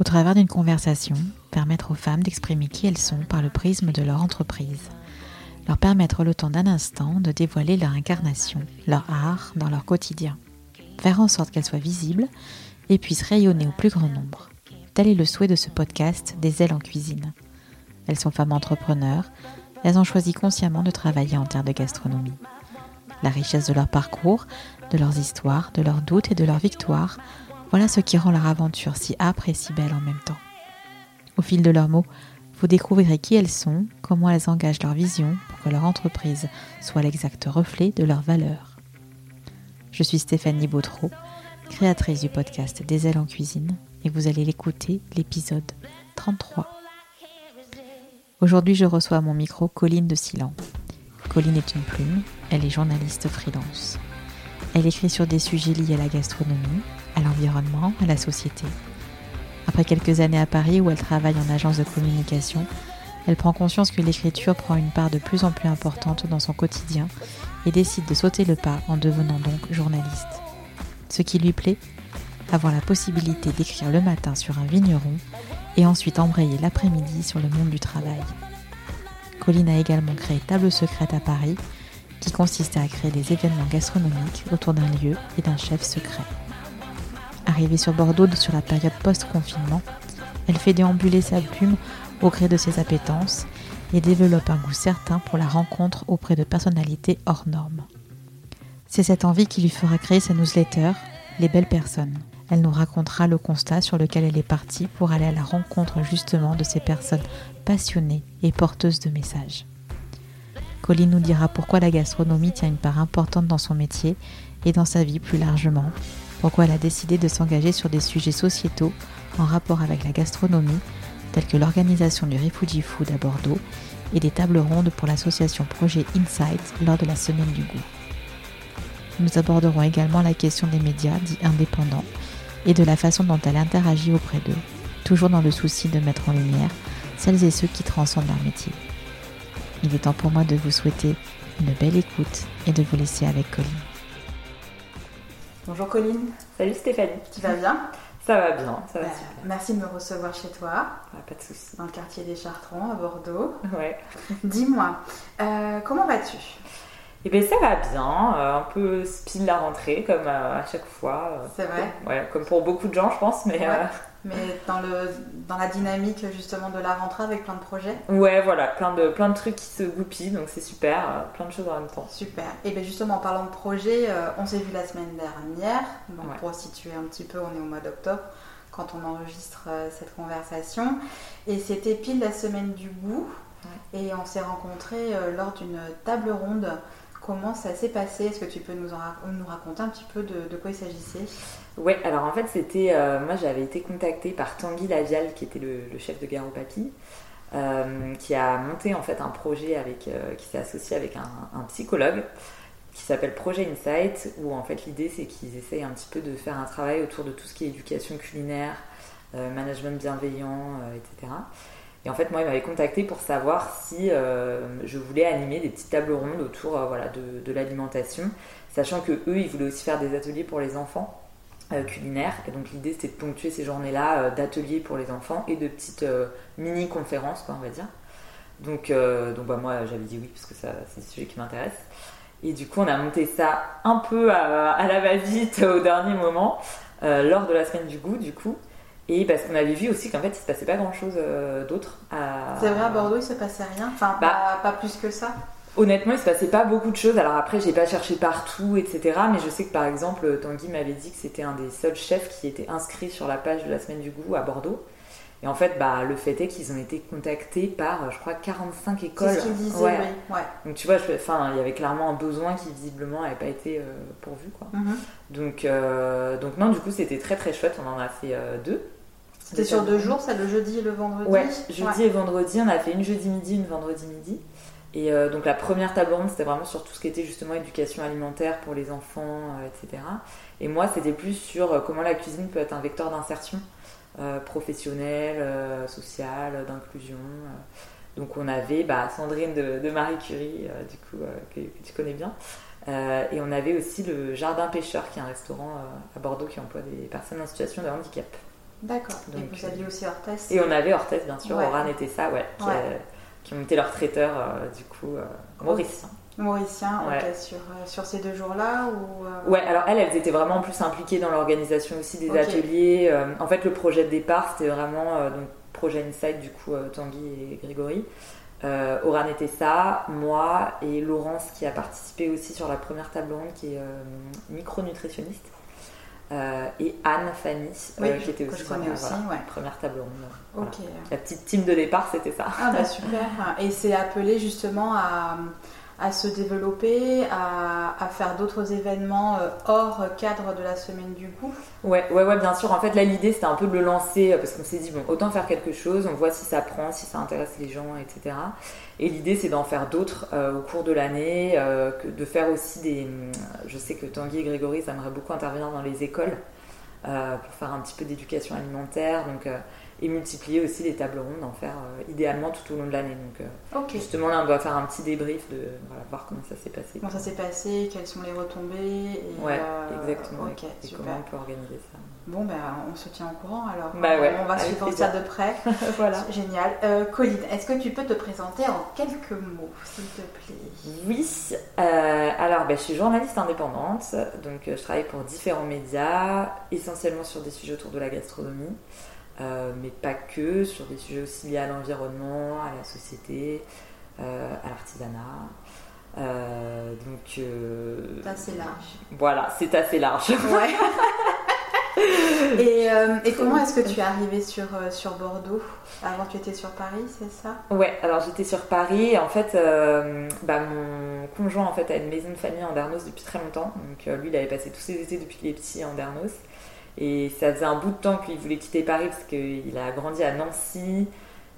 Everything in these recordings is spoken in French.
Au travers d'une conversation, permettre aux femmes d'exprimer qui elles sont par le prisme de leur entreprise. Leur permettre le temps d'un instant de dévoiler leur incarnation, leur art dans leur quotidien. Faire en sorte qu'elles soient visibles et puissent rayonner au plus grand nombre. Tel est le souhait de ce podcast Des ailes en cuisine. Elles sont femmes entrepreneurs, elles ont choisi consciemment de travailler en terre de gastronomie. La richesse de leur parcours, de leurs histoires, de leurs doutes et de leurs victoires, voilà ce qui rend leur aventure si âpre et si belle en même temps. Au fil de leurs mots, vous découvrirez qui elles sont, comment elles engagent leur vision pour que leur entreprise soit l'exact reflet de leurs valeurs. Je suis Stéphanie Bautreau, créatrice du podcast Des ailes en cuisine, et vous allez l'écouter, l'épisode 33. Aujourd'hui, je reçois à mon micro Colline de Silan. Colline est une plume, elle est journaliste freelance. Elle écrit sur des sujets liés à la gastronomie, à l'environnement, à la société. Après quelques années à Paris où elle travaille en agence de communication, elle prend conscience que l'écriture prend une part de plus en plus importante dans son quotidien et décide de sauter le pas en devenant donc journaliste. Ce qui lui plaît, avoir la possibilité d'écrire le matin sur un vigneron et ensuite embrayer l'après-midi sur le monde du travail. Colline a également créé Table Secrète à Paris, qui consiste à créer des événements gastronomiques autour d'un lieu et d'un chef secret. Arrivée sur Bordeaux sur la période post-confinement, elle fait déambuler sa plume au gré de ses appétences et développe un goût certain pour la rencontre auprès de personnalités hors normes. C'est cette envie qui lui fera créer sa newsletter Les belles personnes. Elle nous racontera le constat sur lequel elle est partie pour aller à la rencontre justement de ces personnes passionnées et porteuses de messages. Colline nous dira pourquoi la gastronomie tient une part importante dans son métier et dans sa vie plus largement, pourquoi elle a décidé de s'engager sur des sujets sociétaux en rapport avec la gastronomie, tels que l'organisation du Refugee Food à Bordeaux et des tables rondes pour l'association Projet Insight lors de la Semaine du Goût. Nous aborderons également la question des médias dits indépendants et de la façon dont elle interagit auprès d'eux, toujours dans le souci de mettre en lumière celles et ceux qui transcendent leur métier. Il est temps pour moi de vous souhaiter une belle écoute et de vous laisser avec Colline. Bonjour Colline. Salut Stéphanie. Tu vas bien? Ça va bien, ça va bah, Merci de me recevoir chez toi. pas de soucis. Dans le quartier des Chartrons à Bordeaux. Ouais. Dis-moi, euh, comment vas-tu? Eh bien, ça va bien, euh, un peu speed la rentrée, comme euh, à chaque fois. C'est vrai? Ouais, comme pour beaucoup de gens, je pense, mais... Mais dans, le, dans la dynamique, justement, de la rentrée avec plein de projets Ouais, voilà, plein de, plein de trucs qui se goupillent, donc c'est super, plein de choses en même temps. Super. Et bien justement, en parlant de projets, on s'est vu la semaine dernière, donc pour situer un petit peu, on est au mois d'octobre, quand on enregistre cette conversation. Et c'était pile la semaine du goût, et on s'est rencontrés lors d'une table ronde Comment ça s'est passé? Est-ce que tu peux nous, raconter un petit peu de, quoi il s'agissait? Oui, alors en fait, c'était. Euh, moi, j'avais été contactée par Tanguy Lavial, qui était le, chef de Garo Papy, euh, qui a monté en fait un projet euh, qui s'est associé avec un, psychologue qui s'appelle Projet Insight, où en fait l'idée c'est qu'ils essayent un petit peu de faire un travail autour de tout ce qui est éducation culinaire, management bienveillant, etc. Et en fait, moi, il m'avait contacté pour savoir si euh, je voulais animer des petites tables rondes autour euh, voilà, de, l'alimentation, sachant que eux, ils voulaient aussi faire des ateliers pour les enfants euh, culinaires. Et donc, l'idée, c'était de ponctuer ces journées-là d'ateliers pour les enfants et de petites mini-conférences, on va dire. Donc, donc bah, moi, j'avais dit oui, parce que c'est des sujets qui m'intéressent. Et du coup, on a monté ça un peu à, à la va-vite au dernier moment, lors de la semaine du goût, du coup. Et parce qu'on avait vu aussi qu'en fait, il se passait pas grand chose euh, d'autre. À... C'est vrai, à Bordeaux, il se passait rien Enfin, bah, pas, plus que ça Honnêtement, il se passait pas beaucoup de choses. Alors après, j'ai pas cherché partout, etc. Mais je sais que par exemple, Tanguy m'avait dit que c'était un des seuls chefs qui était inscrit sur la page de la semaine du goût à Bordeaux. Et en fait, bah, le fait est qu'ils ont été contactés par, je crois, 45 écoles. C'est ce qu'ils disaient, ouais. oui. Donc tu vois, enfin, il y avait clairement un besoin qui visiblement n'avait pas été euh, pourvu, quoi. Mhm. Donc, euh, donc non, du coup, c'était très très chouette. On en a fait deux. C'était sur deux jours, ça, le jeudi et le vendredi Ouais, jeudi et vendredi. On a fait une jeudi midi, une vendredi midi. Et euh, donc la première table ronde, c'était vraiment sur tout ce qui était justement éducation alimentaire pour les enfants, euh, etc. Et moi, c'était plus sur euh, comment la cuisine peut être un vecteur d'insertion professionnelle, sociale, d'inclusion. Donc on avait bah, Sandrine de, Marie Curie, du coup, que, tu connais bien. et on avait aussi le Jardin Pêcheur, qui est un restaurant à Bordeaux qui emploie des personnes en situation de handicap. D'accord. Et vous aviez aussi Orthès Et on avait Orthès, bien sûr. Oran était ça, ouais. Qui, ont été leurs traiteurs, du coup, mauriciens. Mauricien, ok, sur, sur, ces deux jours-là ou Ouais, alors elles, elles étaient vraiment plus impliquées dans l'organisation aussi des ateliers. en fait, le projet de départ, c'était vraiment donc, projet Inside, du coup, Tanguy et Grégory. Euh, Oran était ça, moi et Laurence qui a participé aussi sur la première table ronde qui est euh, micronutritionniste. Euh, et Anne Fanny qui était aussi, sur la première table ronde. La petite team de départ, c'était ça. Ah bah super. Et c'est appelé justement à à se développer, à, faire d'autres événements euh, hors cadre de la semaine du goût Ouais, ouais, ouais, bien sûr. En fait, là, l'idée, c'était un peu de le lancer euh, parce qu'on s'est dit, bon, autant faire quelque chose, on voit si ça prend, si ça intéresse les gens, etc. Et l'idée, c'est d'en faire d'autres euh, au cours de l'année, de faire aussi des. Je sais que Tanguy et Grégory, ça aimerait beaucoup intervenir dans les écoles pour faire un petit peu d'éducation alimentaire. Donc, et multiplier aussi les tables rondes, en faire euh, idéalement tout au long de l'année. Donc euh, justement là on doit faire un petit débrief de voir comment ça s'est passé. Comment ça s'est passé, quelles sont les retombées. Et, ouais, euh, exactement. et comment on peut organiser ça. Bon ben on se tient au courant alors. Bah ouais, on va suivre ça de près. voilà. Génial. Colline, est-ce que tu peux te présenter en quelques mots, s'il te plaît? Oui. alors ben, je suis journaliste indépendante, donc je travaille pour différents médias, essentiellement sur des sujets autour de la gastronomie. Euh, mais pas que, sur des sujets aussi liés à l'environnement, à la société, euh, à l'artisanat. Euh, donc. c'est assez large. Voilà, c'est assez large. Ouais. et, et, comment est-ce que tu es arrivée sur, sur Bordeaux Avant, tu étais sur Paris, c'est ça? Ouais, alors j'étais sur Paris. En fait, bah, mon conjoint en fait, a une maison de famille en Dernos depuis très longtemps. Donc, lui, il avait passé tous ses étés depuis qu'il est petit en Dernos. Et ça faisait un bout de temps qu'il voulait quitter Paris parce qu'il a grandi à Nancy.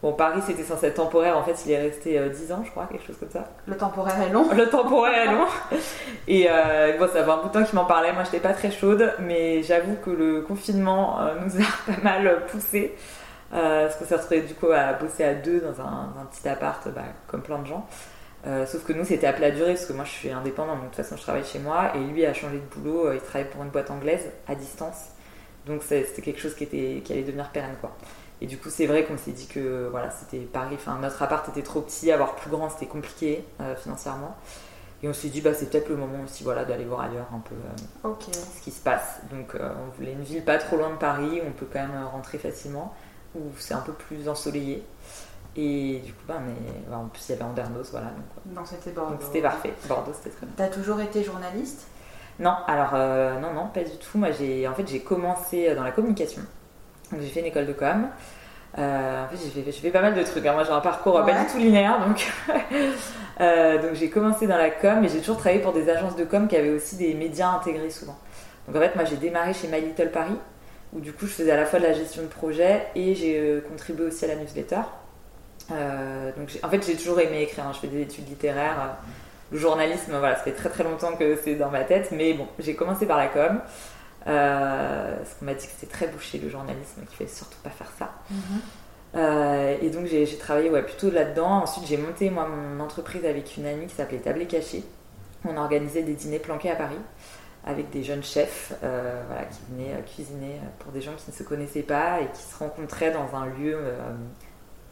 Bon, Paris c'était censé être temporaire, en fait il est resté 10 euh, ans, je crois, quelque chose comme ça. Le temporaire est long Le temporaire est long Et euh, bon, ça fait un bout de temps qu'il m'en parlait, moi j'étais pas très chaude, mais j'avoue que le confinement euh, nous a pas mal poussé. parce qu'on s'est retrouvé du coup à bosser à deux dans un, petit appart, bah, comme plein de gens. sauf que nous c'était à plat durée parce que moi je suis indépendante, donc de toute façon je travaille chez moi et lui a changé de boulot, il travaille pour une boîte anglaise à distance. Donc c'était quelque chose qui, était, qui allait devenir pérenne. Quoi. Et du coup, c'est vrai qu'on s'est dit que voilà, c'était Paris, enfin, notre appart était trop petit, avoir plus grand, c'était compliqué euh, financièrement. Et on s'est dit, bah, c'est peut-être le moment aussi voilà, d'aller voir ailleurs un peu euh, ce qui se passe. Donc euh, on voulait une ville pas trop loin de Paris, où on peut quand même rentrer facilement, où c'est un peu plus ensoleillé. Et du coup, bah, mais, bah, en plus, il y avait Andernos, voilà. Donc, c'était Bordeaux. Donc c'était parfait. Bordeaux, c'était très bien. T'as toujours été journaliste? Non, alors non, non, pas du tout. Moi, j'ai en fait j'ai commencé dans la communication. J'ai fait une école de com. Euh, en fait, j'ai fait, fait, pas mal de trucs. Hein. Moi, j'ai un parcours pas du tout linéaire, donc euh, donc j'ai commencé dans la com, et j'ai toujours travaillé pour des agences de com qui avaient aussi des médias intégrés souvent. Donc en fait, moi, j'ai démarré chez My Little Paris, où du coup, je faisais à la fois de la gestion de projet et j'ai contribué aussi à la newsletter. donc en fait, j'ai toujours aimé écrire. Hein. Je fais des études littéraires le journalisme, voilà, ça fait très très longtemps que c'est dans ma tête, mais bon, j'ai commencé par la com. Euh, parce qu'on m'a dit que c'était très bouché le journalisme, qu'il fallait surtout pas faire ça. Euh, et donc j'ai travaillé plutôt là-dedans. Ensuite j'ai monté moi mon entreprise avec une amie qui s'appelait Tablé Caché. On organisait des dîners planqués à Paris avec des jeunes chefs euh, qui venaient euh, cuisiner pour des gens qui ne se connaissaient pas et qui se rencontraient dans un lieu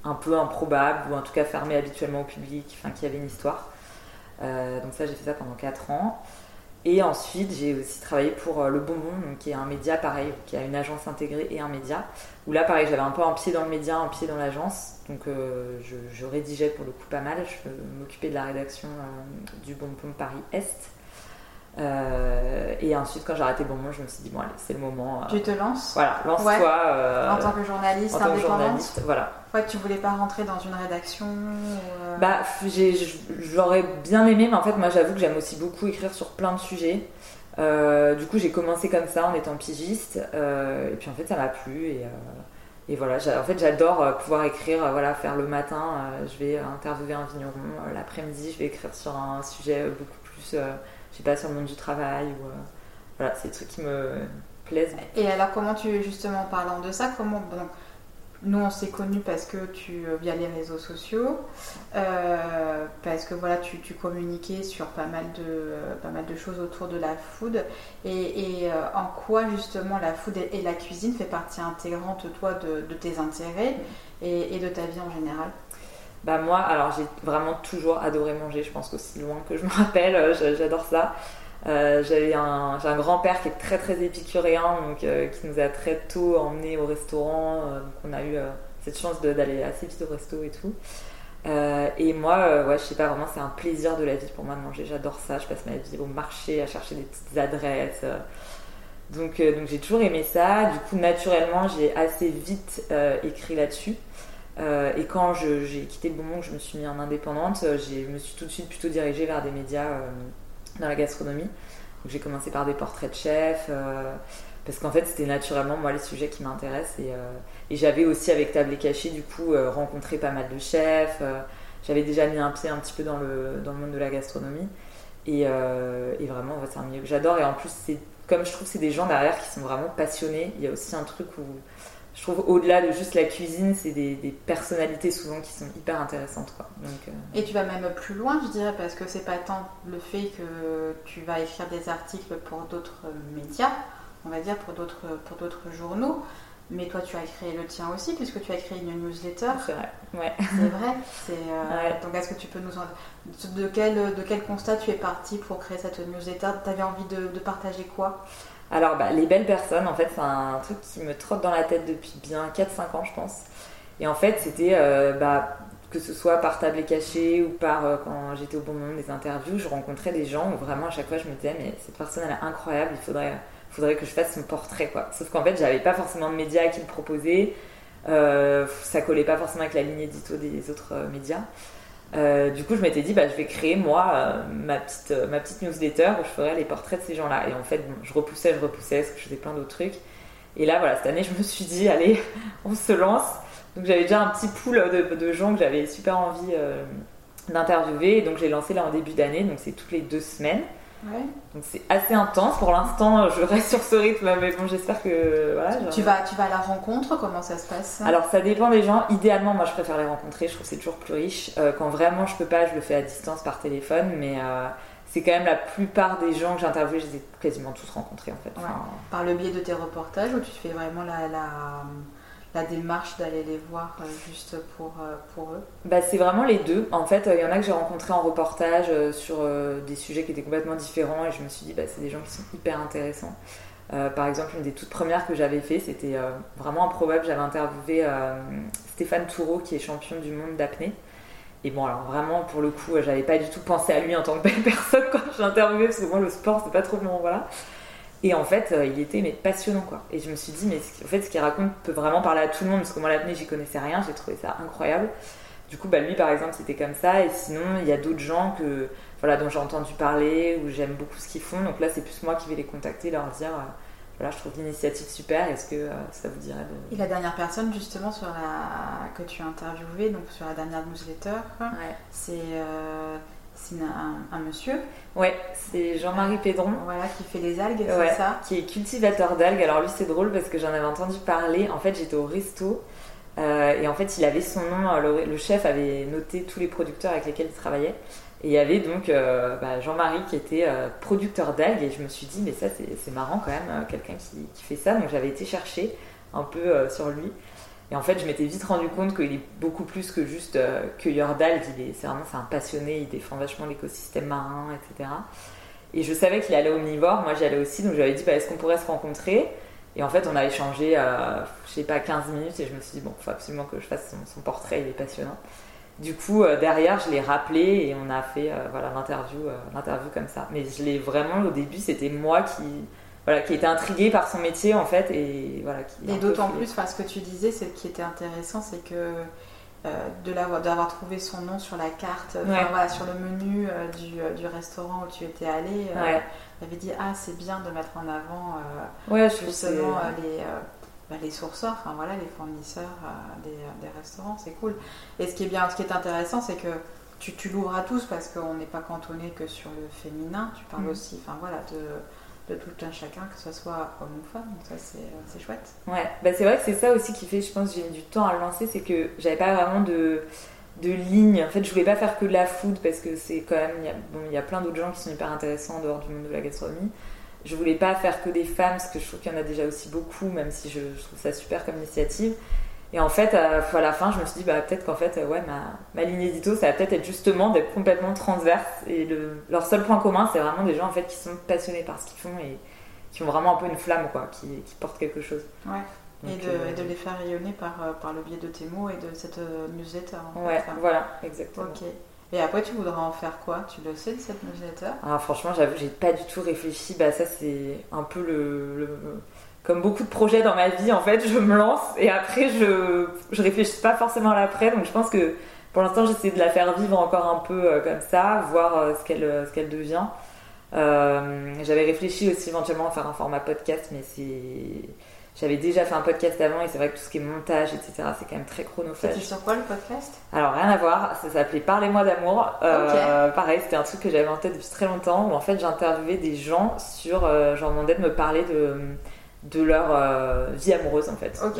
un peu improbable ou en tout cas fermé habituellement au public, qui avait une histoire. Euh, donc ça, j'ai fait ça pendant 4 ans. Et ensuite, j'ai aussi travaillé pour euh, Le Bonbon, qui est un média pareil, qui a une agence intégrée et un média. Où là, pareil, j'avais un peu un pied dans le média, un pied dans l'agence. Donc euh, je, rédigeais pour le coup pas mal. Je m'occupais de la rédaction du Bonbon Paris Est. Euh, et ensuite, quand j'ai arrêté Bonbon, je me suis dit, bon, allez, c'est le moment. tu te lances Voilà, lance-toi. en tant que journaliste en indépendante voilà. Ouais, tu voulais pas rentrer dans une rédaction Bah, j'aurais bien aimé, mais en fait, moi, j'avoue que j'aime aussi beaucoup écrire sur plein de sujets. Euh, du coup, j'ai commencé comme ça en étant pigiste. Euh, et puis, en fait, ça m'a plu. Et, et voilà, en fait, j'adore pouvoir écrire. voilà, faire le matin, je vais interviewer un vigneron. L'après-midi, je vais écrire sur un sujet beaucoup plus je sais pas, sur le monde du travail. Ou, euh, voilà, c'est des trucs qui me plaisent. Et alors, comment tu, justement, en parlant de ça, comment. Bon, nous, on s'est connus parce que tu, euh, via les réseaux sociaux, euh, parce que voilà, tu, communiquais sur pas mal, de, euh, pas mal de choses autour de la food. Et, en quoi, justement, la food et, la cuisine fait partie intégrante, toi, de, tes intérêts et, de ta vie en général? Bah moi, alors j'ai vraiment toujours adoré manger, je pense qu'aussi loin que je me rappelle, j'adore ça. Euh, j'ai un grand-père qui est très très épicurien, donc euh, qui nous a très tôt emmenés au restaurant. Euh, donc on a eu cette chance d'aller assez vite au resto et tout. et moi, ouais, je sais pas vraiment, c'est un plaisir de la vie pour moi de manger. J'adore ça. Je passe ma vie au marché à chercher des petites adresses. donc, donc j'ai toujours aimé ça. Du coup, naturellement, j'ai assez vite écrit là-dessus. et quand j'ai quitté le bon monde, je me suis mis en indépendante, je me suis tout de suite plutôt dirigée vers des médias dans la gastronomie. j'ai commencé par des portraits de chefs, euh, parce qu'en fait c'était naturellement moi les sujets qui m'intéressent. Et, euh, et j'avais aussi avec Table et du coup euh, rencontré pas mal de chefs. j'avais déjà mis un pied un petit peu dans le, dans le monde de la gastronomie. Et, et vraiment c'est un milieu que j'adore. Et en plus comme je trouve c'est des gens derrière qui sont vraiment passionnés. Il y a aussi un truc où je trouve au-delà de juste la cuisine, c'est des, personnalités souvent qui sont hyper intéressantes. Quoi. Donc, euh, Et tu vas même plus loin, je dirais, parce que c'est pas tant le fait que tu vas écrire des articles pour d'autres médias, on va dire, pour d'autres, pour d'autres journaux, mais toi tu as créé le tien aussi, puisque tu as créé une newsletter. C'est vrai, ouais. C'est vrai. Euh, Donc est-ce que tu peux nous en... De quel, de quel constat tu es parti pour créer cette newsletter? Tu avais envie de, de partager quoi? Alors, bah, les belles personnes, en fait, c'est un truc qui me trotte dans la tête depuis bien 4-5 ans, je pense. Et en fait, c'était, euh, bah, que ce soit par table cachée ou par euh, quand j'étais au bon moment des interviews, je rencontrais des gens où vraiment à chaque fois je me disais, mais cette personne elle est incroyable, il faudrait, faudrait que je fasse son portrait, quoi. Sauf qu'en fait, j'avais pas forcément de médias qui me proposaient. Euh, ça collait pas forcément avec la ligne édito des autres médias. Euh, du coup, je m'étais dit, bah, je vais créer moi euh, ma, petite, euh, ma petite newsletter où je ferais les portraits de ces gens-là. Et en fait, je repoussais, je repoussais, parce que je faisais plein d'autres trucs. Et là, voilà, cette année, je me suis dit, allez, on se lance. Donc, j'avais déjà un petit pool de, de gens que j'avais super envie d'interviewer. Donc, j'ai lancé là en début d'année, donc c'est toutes les deux semaines. Donc c'est assez intense. Pour l'instant, je reste sur ce rythme, mais bon, j'espère que voilà. Tu vas, tu vas à la rencontre. Comment ça se passe Alors ça dépend des gens. Idéalement, moi, je préfère les rencontrer. Je trouve que c'est toujours plus riche. Euh, quand vraiment je peux pas, je le fais à distance par téléphone, mais euh, c'est quand même la plupart des gens que j'ai interviewés, je les ai quasiment tous rencontrés en fait. Par le biais de tes reportages, où tu fais vraiment la la démarche d'aller les voir euh, juste pour, euh, pour eux? Bah, C'est vraiment les deux. En fait, il y en a que j'ai rencontrés en reportage euh, sur des sujets qui étaient complètement différents et je me suis dit, bah, c'est des gens qui sont hyper intéressants. par exemple, une des toutes premières que j'avais fait, c'était vraiment improbable. J'avais interviewé Stéphane Toureau, qui est champion du monde d'apnée. Et bon, alors vraiment, pour le coup, j'avais pas du tout pensé à lui en tant que belle personne quand j'ai interviewé, parce que moi, le sport, c'est pas trop mon. Voilà. Et en fait, euh, il était mais passionnant quoi. Et je me suis dit, mais en fait, ce qu'il raconte peut vraiment parler à tout le monde, parce que moi, l'apnée, j'y connaissais rien, j'ai trouvé ça incroyable. Du coup, bah, lui, par exemple, c'était comme ça. Et sinon, il y a d'autres gens que, voilà, dont j'ai entendu parler, où j'aime beaucoup ce qu'ils font. Donc là, c'est plus moi qui vais les contacter, leur dire, euh, voilà, je trouve l'initiative super, est-ce que euh, ça vous dirait de... Et la dernière personne, justement, sur la... que tu as interviewée, donc sur la dernière newsletter, c'est c'est un, monsieur. Ouais, c'est Jean-Marie Pédron. Voilà, qui fait les algues, c'est ça Qui est cultivateur d'algues. Alors lui, c'est drôle parce que j'en avais entendu parler. En fait, j'étais au resto. Euh, et en fait, il avait son nom, euh, le, chef avait noté tous les producteurs avec lesquels il travaillait. Et il y avait donc euh, bah, Jean-Marie qui était producteur d'algues. Et je me suis dit, mais ça, c'est marrant quand même, quelqu'un qui, qui, fait ça. Donc j'avais été chercher un peu sur lui. Et en fait, je m'étais vite rendu compte qu'il est beaucoup plus que juste euh, cueilleur d'algues. C'est vraiment un passionné, il défend vachement l'écosystème marin, etc. Et je savais qu'il allait omnivore, moi j'y allais aussi, donc j'avais dit bah, est-ce qu'on pourrait se rencontrer? Et en fait, on a échangé, euh, je sais pas, 15 minutes et je me suis dit bon, il faut absolument que je fasse son, portrait, il est passionnant. Du coup, euh, derrière, je l'ai rappelé et on a fait voilà l'interview, l'interview comme ça. Mais je l'ai vraiment, au début, c'était moi qui voilà, qui était intrigué par son métier en fait et voilà. Qui et d'autant plus, enfin, ce que tu disais, ce qui était intéressant, c'est que euh, de d'avoir trouvé son nom sur la carte, voilà, sur le menu euh, du, euh, du, restaurant où tu étais allé, ouais. avait dit ah c'est bien de mettre en avant ouais, justement les bah, les sourceurs, enfin voilà, les fournisseurs des, des, restaurants, c'est cool. Et ce qui est bien, ce qui est intéressant, c'est que tu, tu l'ouvres à tous parce qu'on n'est pas cantonné que sur le féminin. Tu parles mm. aussi, enfin voilà, de de tout un chacun, que ce soit homme ou femme. Donc ça, c'est chouette. Ouais, bah, c'est vrai que c'est ça aussi qui fait, je pense, j'ai mis du temps à le lancer, c'est que j'avais pas vraiment de, de ligne. En fait, je voulais pas faire que de la food parce que c'est quand même, il y a, plein d'autres gens qui sont hyper intéressants en dehors du monde de la gastronomie. Je voulais pas faire que des femmes parce que je trouve qu'il y en a déjà aussi beaucoup, même si je, trouve ça super comme initiative. Et en fait, à, la fin, je me suis dit, bah, peut-être qu'en fait, ouais, ma, ma ligne édito, ça va peut-être être justement d'être complètement transverse. Et le, leur seul point commun, c'est vraiment des gens en fait qui sont passionnés par ce qu'ils font et qui ont vraiment un peu une flamme, quoi, qui, qui portent quelque chose. Ouais. et, de, euh, et, de, les faire rayonner par, euh, par le biais de tes mots et de cette euh, newsletter. ouais, voilà, exactement. Ok. Et après, tu voudras en faire quoi? Tu le sais de cette newsletter? Ah, Franchement, j'avoue, j'ai pas du tout réfléchi. Bah, ça, c'est un peu le, Comme beaucoup de projets dans ma vie, en fait, je me lance et après, je, je réfléchis pas forcément à l'après. Donc, je pense que pour l'instant, j'essaie de la faire vivre encore un peu comme ça, voir ce qu'elle qu'elle devient. Euh, j'avais réfléchi aussi éventuellement à faire un format podcast, mais c'est. J'avais déjà fait un podcast avant et c'est vrai que tout ce qui est montage, etc., c'est quand même très chronophage. C'était sur quoi le podcast? Alors rien à voir, ça s'appelait Parlez-moi d'amour. Euh, pareil, c'était un truc que j'avais en tête depuis très longtemps où en fait j'interviewais des gens sur. Euh, j'en demandais de me parler de, de leur vie amoureuse en fait. Donc,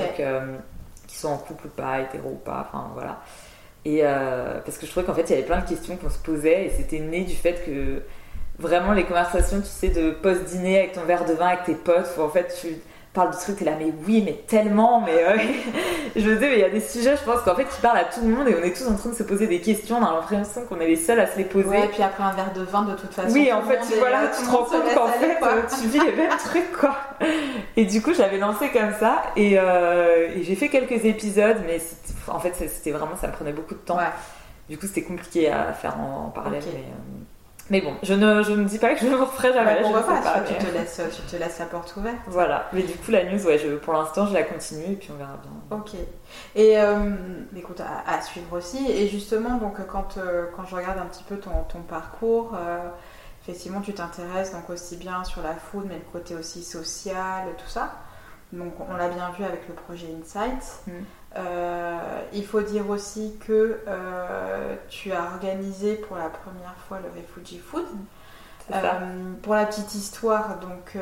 qui sont en couple ou pas, hétéro ou pas, enfin voilà. Et parce que je trouvais qu'en fait il y avait plein de questions qu'on se posait et c'était né du fait que vraiment les conversations, tu sais, de post-dîner avec ton verre de vin avec tes potes, où en fait tu parles du truc, t'es là, mais oui, mais tellement, mais euh, je dis, mais il y a des sujets, je pense qu'en fait, qui parlent à tout le monde et on est tous en train de se poser des questions, on a l'impression qu'on est les seuls à se les poser. Ouais, et puis après un verre de vin, de toute façon. Oui, en fait, tu, voilà, tu te rends compte qu'en fait, euh, tu vis les mêmes trucs, quoi. Et du coup, je l'avais lancé comme ça et, euh, et j'ai fait quelques épisodes, mais en fait, c'était vraiment, ça me prenait beaucoup de temps. Du coup, c'était compliqué à faire en, parallèle. Mais, mais bon, je ne, je ne dis pas que je ne vous referai jamais. je pas, tu, te laisses, tu te laisses la porte ouverte. Voilà, mais du coup, la news, ouais, je, pour l'instant, je la continue et puis on verra bien. Ok. Et euh, écoute, à, suivre aussi. Et justement, donc, quand, euh, quand je regarde un petit peu ton, ton parcours, euh, effectivement, tu t'intéresses donc aussi bien sur la food, mais le côté aussi social, tout ça. Donc, on l'a bien vu avec le projet Insight. Mm. Euh, il faut dire aussi que euh, tu as organisé pour la première fois le Refugee Food. Euh, pour la petite histoire, donc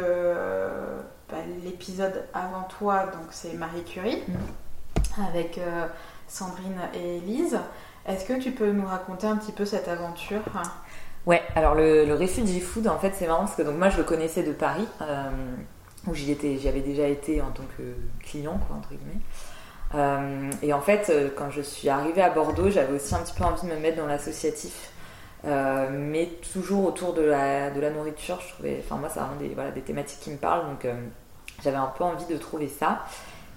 bah, l'épisode avant toi, donc c'est Marie Curie mm. avec Sandrine et Elise. Est-ce que tu peux nous raconter un petit peu cette aventure? Ouais, alors le, le, Refugee Food, en fait, c'est marrant parce que donc moi je le connaissais de Paris, où j'y étais, j'y avais déjà été en tant que client, quoi, entre guillemets. Euh, et en fait, euh, quand je suis arrivée à Bordeaux, j'avais aussi un petit peu envie de me mettre dans l'associatif. Euh, mais toujours autour de la, nourriture, moi, c'est vraiment des, thématiques qui me parlent, donc j'avais un peu envie de trouver ça.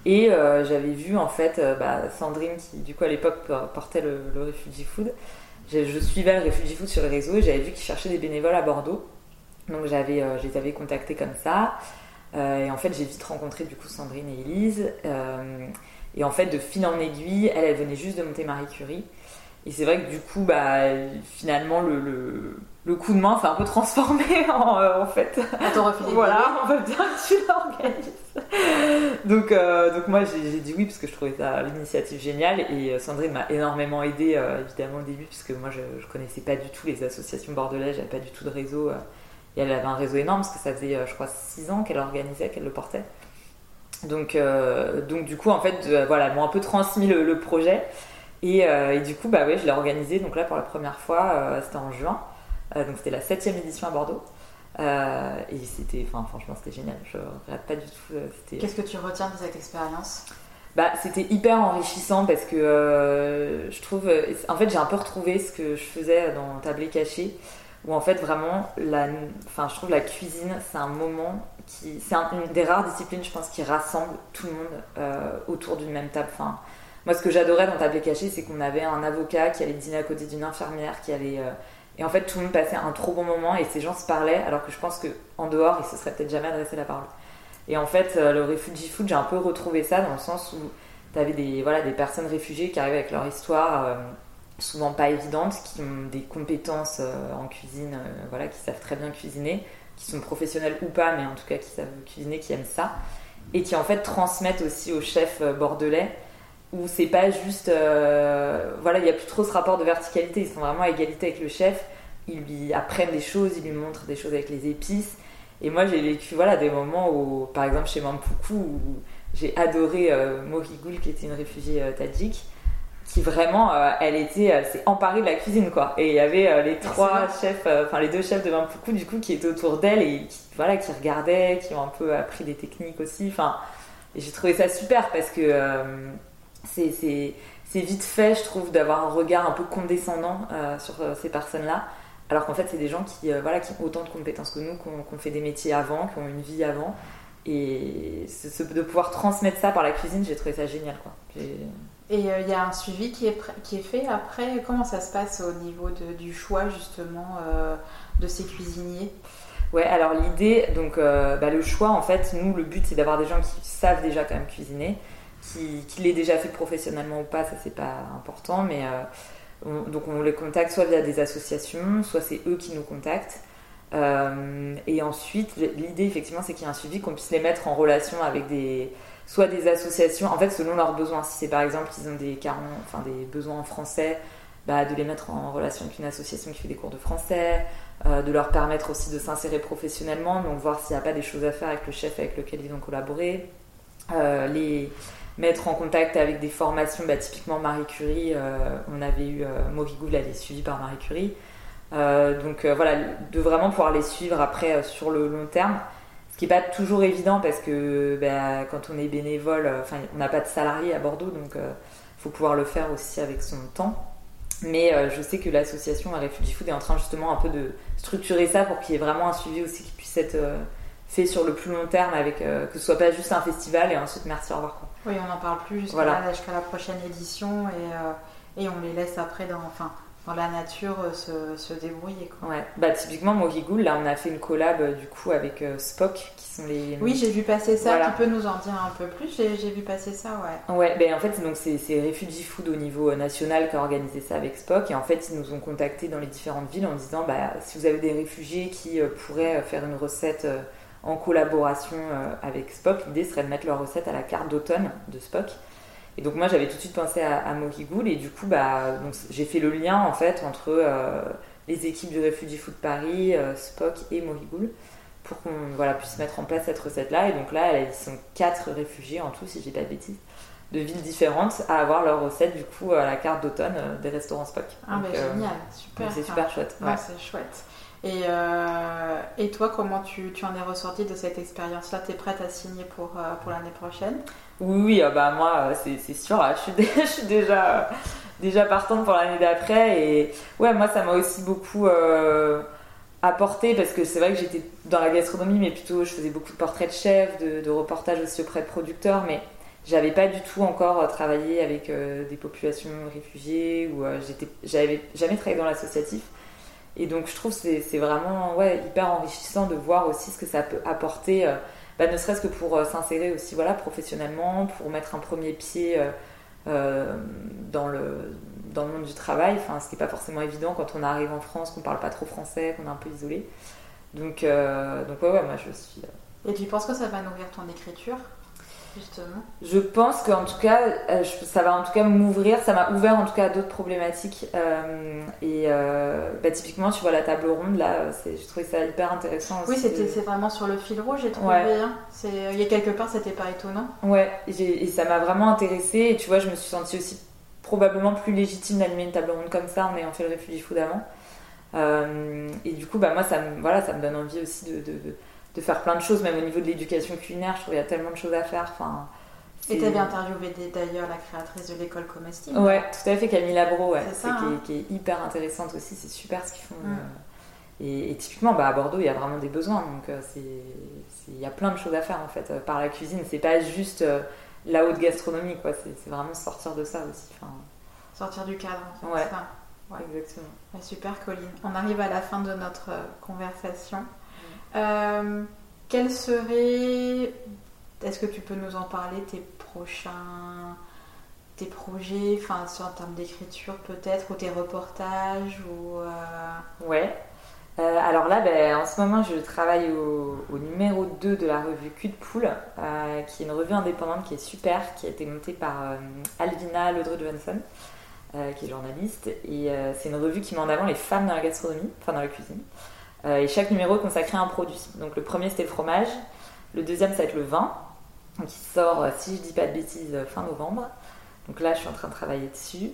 Et j'avais vu en fait bah, Sandrine qui, du coup, à l'époque portait le, le Refugee Food. Je, suivais le Refugee Food sur les réseaux et j'avais vu qu'ils cherchaient des bénévoles à Bordeaux. Donc j'avais, je comme ça. et en fait, j'ai vite rencontré du coup Sandrine et Elise. Et en fait, de fil en aiguille, elle, elle venait juste de monter Marie Curie. Et c'est vrai que du coup, bah, finalement, le, le, coup de main s'est un peu transformé en, euh, en fait. Voilà, on veut bien que tu l'organises. donc, euh, donc moi, j'ai dit oui parce que je trouvais ça l'initiative géniale. Et euh, Sandrine m'a énormément aidé, évidemment, au début, puisque moi, je, je connaissais pas du tout les associations bordelaises, j'avais pas du tout de réseau. et elle avait un réseau énorme parce que ça faisait, je crois, six ans qu'elle organisait, qu'elle le portait. Donc, euh, donc du coup, en fait, euh, voilà, elles m'ont un peu transmis le, projet. Et, euh, et, du coup, bah ouais, je l'ai organisé. Donc là, pour la première fois, c'était en juin. donc c'était la septième édition à Bordeaux. et c'était, enfin, franchement, c'était génial. Je regrette pas du tout. Qu'est-ce que tu retiens de cette expérience? Bah, c'était hyper enrichissant parce que je trouve, en fait, j'ai un peu retrouvé ce que je faisais dans Tablé Caché, où en fait, vraiment, la, enfin, je trouve la cuisine, c'est un moment c'est une des rares disciplines, je pense, qui rassemble tout le monde euh, autour d'une même table. Moi, ce que j'adorais dans Table Cachée, c'est qu'on avait un avocat qui allait dîner à côté d'une infirmière, qui allait. Euh, et en fait, tout le monde passait un trop bon moment et ces gens se parlaient, alors que je pense qu'en dehors, ils se seraient peut-être jamais adressé la parole. Et en fait, euh, le Refugee Food, j'ai un peu retrouvé ça dans le sens où tu avais des, voilà, des personnes réfugiées qui arrivaient avec leur histoire, souvent pas évidente, qui ont des compétences en cuisine, voilà, qui savent très bien cuisiner qui sont professionnels ou pas, mais en tout cas qui savent cuisiner, qui aiment ça, et qui en fait transmettent aussi aux chefs euh, bordelais, où c'est pas juste. Euh, voilà, il n'y a plus trop ce rapport de verticalité, ils sont vraiment à égalité avec le chef, ils lui apprennent des choses, ils lui montrent des choses avec les épices. Et moi, j'ai vécu voilà, des moments où, par exemple, chez Mampuku, où j'ai adoré euh, qui était une réfugiée euh, tadjik, qui vraiment, euh, elle était, s'est emparée de la cuisine, quoi. Et il y avait les trois chefs, enfin les deux chefs de Mampuku, du coup, qui étaient autour d'elle et qui, voilà, qui regardaient, qui ont un peu appris des techniques aussi. Enfin, j'ai trouvé ça super parce que c'est, c'est, vite fait, je trouve, d'avoir un regard un peu condescendant sur ces personnes-là. Alors qu'en fait, c'est des gens qui, voilà, qui ont autant de compétences que nous, qui ont, fait des métiers avant, qui ont une vie avant. Et de pouvoir transmettre ça par la cuisine, j'ai trouvé ça génial. Quoi. Et euh, il y a un suivi qui est, qui est fait après. Comment ça se passe au niveau de, du choix justement euh, de ces cuisiniers? Ouais, alors l'idée, donc euh, bah, le choix, en fait, nous, le but, c'est d'avoir des gens qui savent déjà quand même cuisiner, qui, qui l'aient déjà fait professionnellement ou pas, ça c'est pas important, mais donc on les contacte soit via des associations, soit c'est eux qui nous contactent. Et ensuite, l'idée effectivement, c'est qu'il y ait un suivi, qu'on puisse les mettre en relation avec des, soit des associations, en fait, selon leurs besoins. Si c'est par exemple qu'ils ont des, enfin, des besoins en français, bah, de les mettre en relation avec une association qui fait des cours de français, euh, de leur permettre aussi de s'insérer professionnellement, donc voir s'il n'y a pas des choses à faire avec le chef avec lequel ils ont collaboré, euh, les mettre en contact avec des formations, bah, typiquement Marie Curie, on avait eu Morigoul, elle est suivie par Marie Curie. Euh, donc euh, voilà, de vraiment pouvoir les suivre après euh, sur le long terme. Ce qui n'est pas toujours évident parce que bah, quand on est bénévole, enfin on n'a pas de salarié à Bordeaux, donc il faut pouvoir le faire aussi avec son temps. Mais je sais que l'association Refugee Food est en train justement un peu de structurer ça pour qu'il y ait vraiment un suivi aussi qui puisse être fait sur le plus long terme avec que ce soit pas juste un festival et ensuite merci au revoir. Oui, on n'en parle plus jusqu'à la, la, prochaine édition et, et, on les laisse après dans. Enfin, dans la nature euh, se, se débrouiller. Quoi. Ouais, bah typiquement Morigoul, là on a fait une collab euh, du coup avec euh, Spock qui sont les. Oui, j'ai vu passer ça. Tu peux nous en dire un peu plus? J'ai vu passer ça, ouais. Ouais, ben en fait donc c'est Refugee Food au niveau national qui a organisé ça avec Spock et en fait ils nous ont contactés dans les différentes villes en disant bah si vous avez des réfugiés qui pourraient faire une recette en collaboration avec Spock, l'idée serait de mettre leur recette à la carte d'automne de Spock. Et donc moi j'avais tout de suite pensé à, à et du coup bah, j'ai fait le lien en fait entre euh, les équipes du Refugee Food Paris, euh, Spock et Mohigoul pour qu'on voilà, puisse mettre en place cette recette là. Et donc là ils sont quatre réfugiés en tout si j'ai pas de bêtises de villes différentes à avoir leur recette du coup à la carte d'automne euh, des restaurants Spock. Ah bah génial, super. C'est super chouette. Ouais, c'est chouette. Et, et, toi, comment tu, tu, en es ressorti de cette expérience-là? Tu es prête à signer pour, pour l'année prochaine? Oui, ah bah moi, c'est sûr, je suis, déjà, je suis déjà, déjà partante pour l'année d'après. Et ouais, moi, ça m'a aussi beaucoup euh, apporté parce que c'est vrai que j'étais dans la gastronomie, mais plutôt je faisais beaucoup de portraits de chefs, de, reportages aussi auprès de producteurs, mais j'avais pas du tout encore euh, travaillé avec euh, des populations réfugiées ou j'avais jamais travaillé dans l'associatif. Et donc, je trouve que c'est vraiment ouais, hyper enrichissant de voir aussi ce que ça peut apporter bah, ne serait-ce que pour euh, s'insérer aussi voilà, professionnellement, pour mettre un premier pied euh, euh, dans, le, dans le monde du travail, enfin, ce qui n'est pas forcément évident quand on arrive en France, qu'on parle pas trop français, qu'on est un peu isolé. Donc, donc ouais, ouais, moi je suis... Et tu penses que ça va nourrir ton écriture? Justement Je pense qu'en tout cas, euh, ça va en tout cas m'ouvrir, ça m'a ouvert en tout cas à d'autres problématiques. Euh, et euh, bah, typiquement, tu vois la table ronde là, j'ai trouvé ça hyper intéressant. Oui, c'était c'est vraiment sur le fil rouge, j'ai trouvé. Hein. Il y a quelque part, c'était pas étonnant. Ouais, et ça m'a vraiment intéressée. Et tu vois, je me suis sentie aussi probablement plus légitime d'animer une table ronde comme ça en ayant fait le Refugee Food avant. et du coup, bah, moi, ça me, voilà, ça me donne envie aussi de de faire plein de choses, même au niveau de l'éducation culinaire, je trouve qu'il y a tellement de choses à faire. Enfin, et tu avais interviewé d'ailleurs la créatrice de l'école comestible. Ouais, tout à fait, Camille Labro, ouais. Hein. qui, est, hyper intéressante aussi, c'est super ce qu'ils font. Mm. Euh, et, typiquement, bah, à Bordeaux, il y a vraiment des besoins, donc euh, il y a plein de choses à faire en fait euh, par la cuisine. C'est pas juste la haute gastronomie, quoi. C'est vraiment sortir de ça aussi. Enfin... Sortir du cadre, en fait. Ouais, ouais. exactement. super, Colline. On arrive à la fin de notre conversation. Euh, quels seraient, est-ce que tu peux nous en parler, tes prochains, tes projets, enfin en termes d'écriture peut-être, ou tes reportages ou euh, Ouais. Euh, alors là, ben, en ce moment, je travaille au, numéro 2 de la revue Cul de Poule, qui est une revue indépendante qui est super, qui a été montée par Alvina Ledru Johansson, qui est journaliste. Et c'est une revue qui met en avant les femmes dans la gastronomie, enfin dans la cuisine. Et chaque numéro est consacré à un produit. Donc le premier c'était le fromage, le deuxième ça va être le vin, qui sort, si je dis pas de bêtises, fin novembre. Donc là je suis en train de travailler dessus.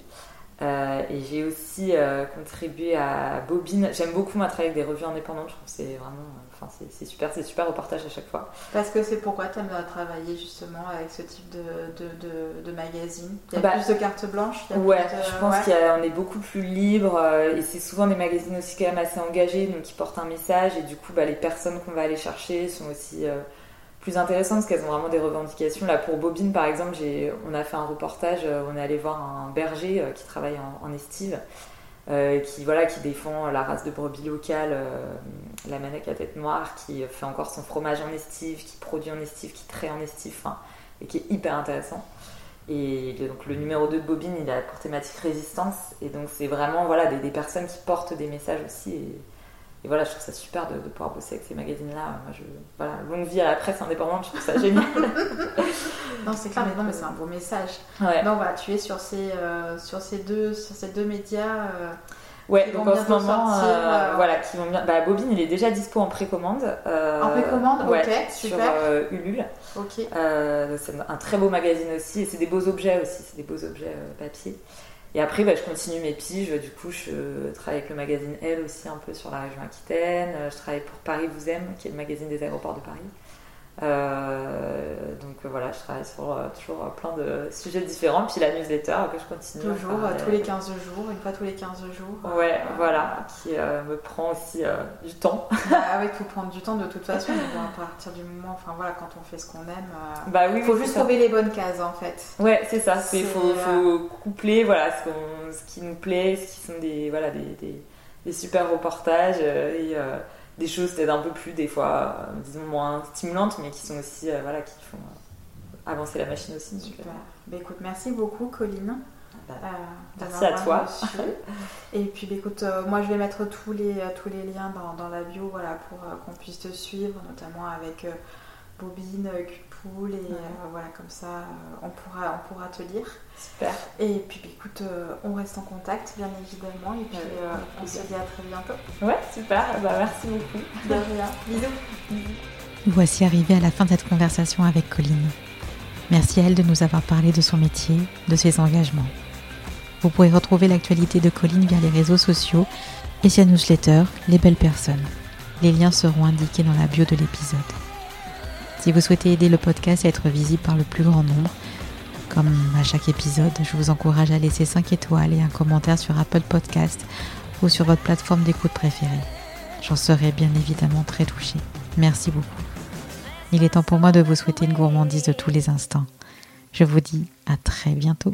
Euh, et j'ai aussi euh, contribué à Bobine. J'aime beaucoup ma travailler avec des revues indépendantes. Je trouve que c'est vraiment, enfin c'est super, c'est super reportage à chaque fois. Parce que c'est pourquoi tu aimes travailler justement avec ce type de, de, de, magazine? Il y a bah, plus de cartes blanches? ouais, je pense qu'on est beaucoup plus libre euh, et c'est souvent des magazines aussi quand même assez engagés, donc qui portent un message et du coup bah, les personnes qu'on va aller chercher sont aussi plus intéressantes parce qu'elles ont vraiment des revendications. Là, pour Bobine, par exemple, on a fait un reportage, euh, on est allé voir un berger euh, qui travaille en, estive, euh, qui, voilà, qui défend la race de brebis locale, la manec à tête noire, qui fait encore son fromage en estive, qui produit en estive, qui traite en estive, et qui est hyper intéressant. Et donc le numéro 2 de Bobine, il a pour thématique résistance, et donc c'est vraiment voilà, des, personnes qui portent des messages aussi. Et voilà, je trouve ça super de, pouvoir bosser avec ces magazines-là. Moi, je, voilà, longue vie à la presse indépendante, je trouve ça génial. non, c'est clair, mais non, mais c'est un beau message. Ouais. Non, voilà, tu es sur ces, euh, sur ces, deux, sur ces deux médias. Euh, ouais, donc en ce moment, euh, voilà, qui vont bien. Bah, Bobine, il est déjà dispo en précommande. en précommande, ok, super. Sur Ulule. Ok. c'est un très beau magazine aussi, et c'est des beaux objets aussi, c'est des beaux objets papier. Et après, bah, je continue mes piges. Du coup, je travaille avec le magazine Elle aussi un peu sur la région Aquitaine. Je travaille pour Paris vous aime, qui est le magazine des aéroports de Paris. Euh, donc voilà, je travaille sur euh, toujours plein de sujets différents. Puis la newsletter que je continue. Toujours, tous les 15 jours, une fois tous les 15 jours. Ouais, voilà, qui euh, me prend aussi du temps. ah oui, il faut prendre du temps de toute façon. à partir du moment, enfin voilà, quand on fait ce qu'on aime, bah oui, il faut juste trouver les bonnes cases en fait. Ouais, c'est ça. Il faut, faut, coupler voilà, ce, ce, qui nous plaît, ce qui sont des, voilà, des, des, des super reportages et des choses peut-être un peu plus des fois euh, disons moins stimulantes mais qui sont aussi euh, voilà qui font euh, avancer la machine aussi super. bah, écoute merci beaucoup Colline bah, merci à toi. Et puis bah, écoute moi je vais mettre tous les tous les liens dans, dans la bio voilà pour qu'on puisse te suivre notamment avec Bobine et euh, voilà, comme ça, euh, on, pourra, on pourra te lire. Super. Et puis, bah, écoute, euh, on reste en contact, bien évidemment, et puis on se dit à très bientôt. Ouais, super. Bah, merci beaucoup. De rien. Bisous. Nous voici arrivés à la fin de cette conversation avec Colline. Merci à elle de nous avoir parlé de son métier, de ses engagements. Vous pourrez retrouver l'actualité de Colline via les réseaux sociaux et sa newsletter Les Belles Personnes. Les liens seront indiqués dans la bio de l'épisode. Si vous souhaitez aider le podcast à être visible par le plus grand nombre, comme à chaque épisode, je vous encourage à laisser 5 étoiles et un commentaire sur Apple Podcast ou sur votre plateforme d'écoute préférée. J'en serai bien évidemment très touchée. Merci beaucoup. Il est temps pour moi de vous souhaiter une gourmandise de tous les instants. Je vous dis à très bientôt.